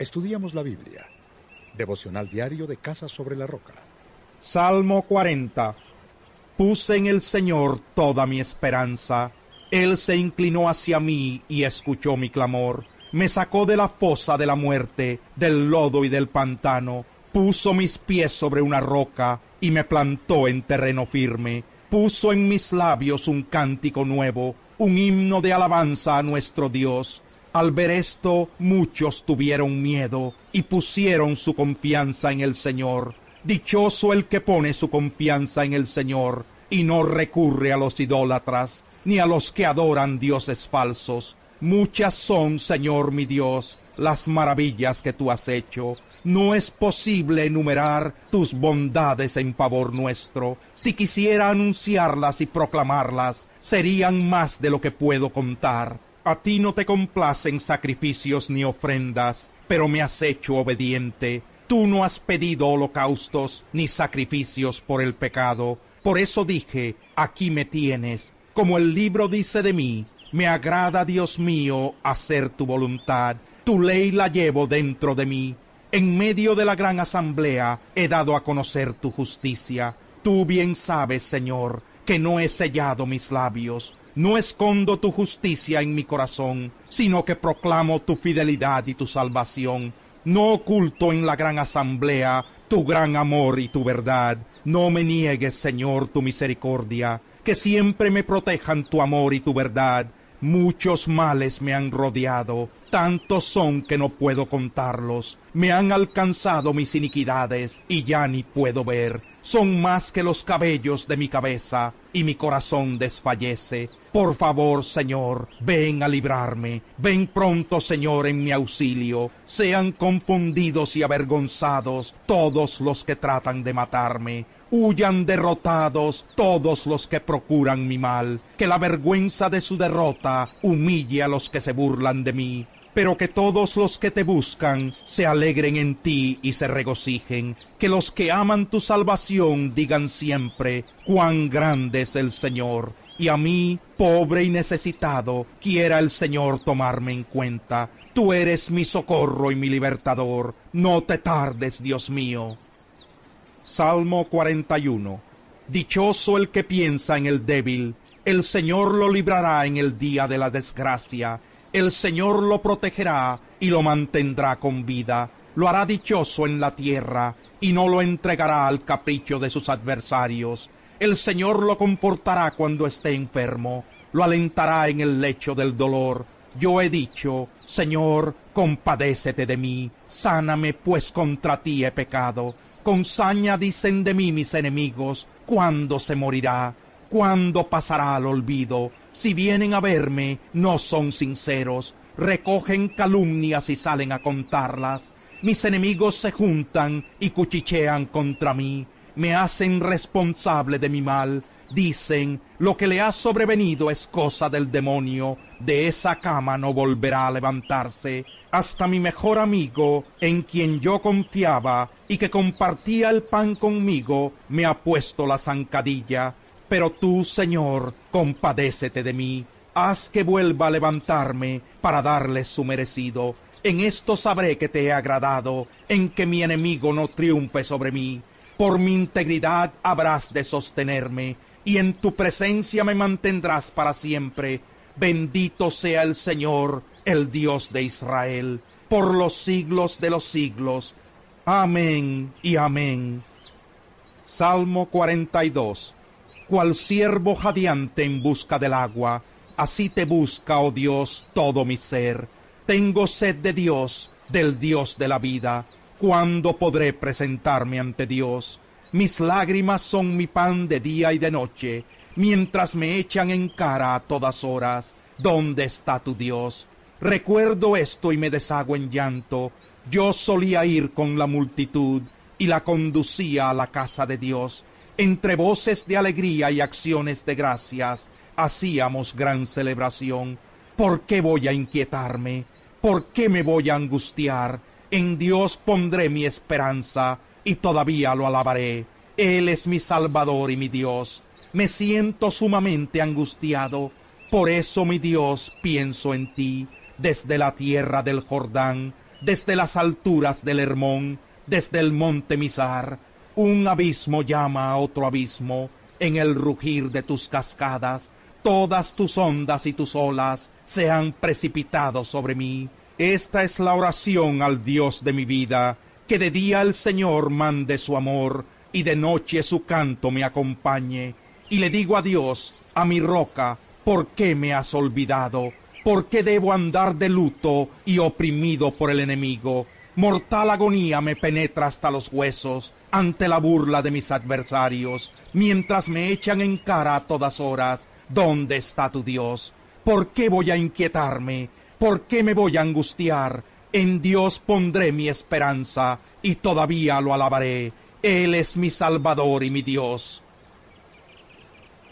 Estudiamos la Biblia. Devocional diario de Casa sobre la Roca. Salmo 40. Puse en el Señor toda mi esperanza. Él se inclinó hacia mí y escuchó mi clamor. Me sacó de la fosa de la muerte, del lodo y del pantano. Puso mis pies sobre una roca y me plantó en terreno firme. Puso en mis labios un cántico nuevo, un himno de alabanza a nuestro Dios. Al ver esto, muchos tuvieron miedo y pusieron su confianza en el Señor. Dichoso el que pone su confianza en el Señor y no recurre a los idólatras, ni a los que adoran dioses falsos. Muchas son, Señor mi Dios, las maravillas que tú has hecho. No es posible enumerar tus bondades en favor nuestro. Si quisiera anunciarlas y proclamarlas, serían más de lo que puedo contar. A ti no te complacen sacrificios ni ofrendas, pero me has hecho obediente. Tú no has pedido holocaustos ni sacrificios por el pecado. Por eso dije, aquí me tienes. Como el libro dice de mí, me agrada, Dios mío, hacer tu voluntad. Tu ley la llevo dentro de mí. En medio de la gran asamblea he dado a conocer tu justicia. Tú bien sabes, Señor, que no he sellado mis labios no escondo tu justicia en mi corazón, sino que proclamo tu fidelidad y tu salvación. No oculto en la gran asamblea tu gran amor y tu verdad. No me niegues, Señor, tu misericordia, que siempre me protejan tu amor y tu verdad. Muchos males me han rodeado, tantos son que no puedo contarlos. Me han alcanzado mis iniquidades y ya ni puedo ver. Son más que los cabellos de mi cabeza y mi corazón desfallece. Por favor, Señor, ven a librarme. Ven pronto, Señor, en mi auxilio. Sean confundidos y avergonzados todos los que tratan de matarme. Huyan derrotados todos los que procuran mi mal. Que la vergüenza de su derrota humille a los que se burlan de mí pero que todos los que te buscan se alegren en ti y se regocijen, que los que aman tu salvación digan siempre, cuán grande es el Señor, y a mí, pobre y necesitado, quiera el Señor tomarme en cuenta. Tú eres mi socorro y mi libertador, no te tardes, Dios mío. Salmo 41 Dichoso el que piensa en el débil, el Señor lo librará en el día de la desgracia el Señor lo protegerá y lo mantendrá con vida, lo hará dichoso en la tierra y no lo entregará al capricho de sus adversarios. El Señor lo confortará cuando esté enfermo, lo alentará en el lecho del dolor. Yo he dicho, Señor, compadécete de mí, sáname, pues contra ti he pecado. Con saña dicen de mí mis enemigos, ¿cuándo se morirá? ¿Cuándo pasará al olvido? Si vienen a verme, no son sinceros, recogen calumnias y salen a contarlas. Mis enemigos se juntan y cuchichean contra mí, me hacen responsable de mi mal. Dicen, lo que le ha sobrevenido es cosa del demonio, de esa cama no volverá a levantarse. Hasta mi mejor amigo, en quien yo confiaba y que compartía el pan conmigo, me ha puesto la zancadilla. Pero tú, Señor, compadécete de mí, haz que vuelva a levantarme para darle su merecido. En esto sabré que te he agradado, en que mi enemigo no triunfe sobre mí. Por mi integridad habrás de sostenerme, y en tu presencia me mantendrás para siempre. Bendito sea el Señor, el Dios de Israel, por los siglos de los siglos. Amén y amén. Salmo 42 cual siervo jadeante en busca del agua, así te busca, oh Dios, todo mi ser. Tengo sed de Dios, del Dios de la vida. ¿Cuándo podré presentarme ante Dios? Mis lágrimas son mi pan de día y de noche, mientras me echan en cara a todas horas. ¿Dónde está tu Dios? Recuerdo esto y me deshago en llanto. Yo solía ir con la multitud y la conducía a la casa de Dios entre voces de alegría y acciones de gracias, hacíamos gran celebración. ¿Por qué voy a inquietarme? ¿Por qué me voy a angustiar? En Dios pondré mi esperanza y todavía lo alabaré. Él es mi Salvador y mi Dios. Me siento sumamente angustiado. Por eso, mi Dios, pienso en ti. Desde la tierra del Jordán, desde las alturas del Hermón, desde el monte Mizar. Un abismo llama a otro abismo en el rugir de tus cascadas. Todas tus ondas y tus olas se han precipitado sobre mí. Esta es la oración al Dios de mi vida, que de día el Señor mande su amor y de noche su canto me acompañe. Y le digo a Dios, a mi roca, ¿por qué me has olvidado? ¿Por qué debo andar de luto y oprimido por el enemigo? Mortal agonía me penetra hasta los huesos ante la burla de mis adversarios, mientras me echan en cara a todas horas, ¿dónde está tu Dios? ¿Por qué voy a inquietarme? ¿Por qué me voy a angustiar? En Dios pondré mi esperanza y todavía lo alabaré. Él es mi Salvador y mi Dios.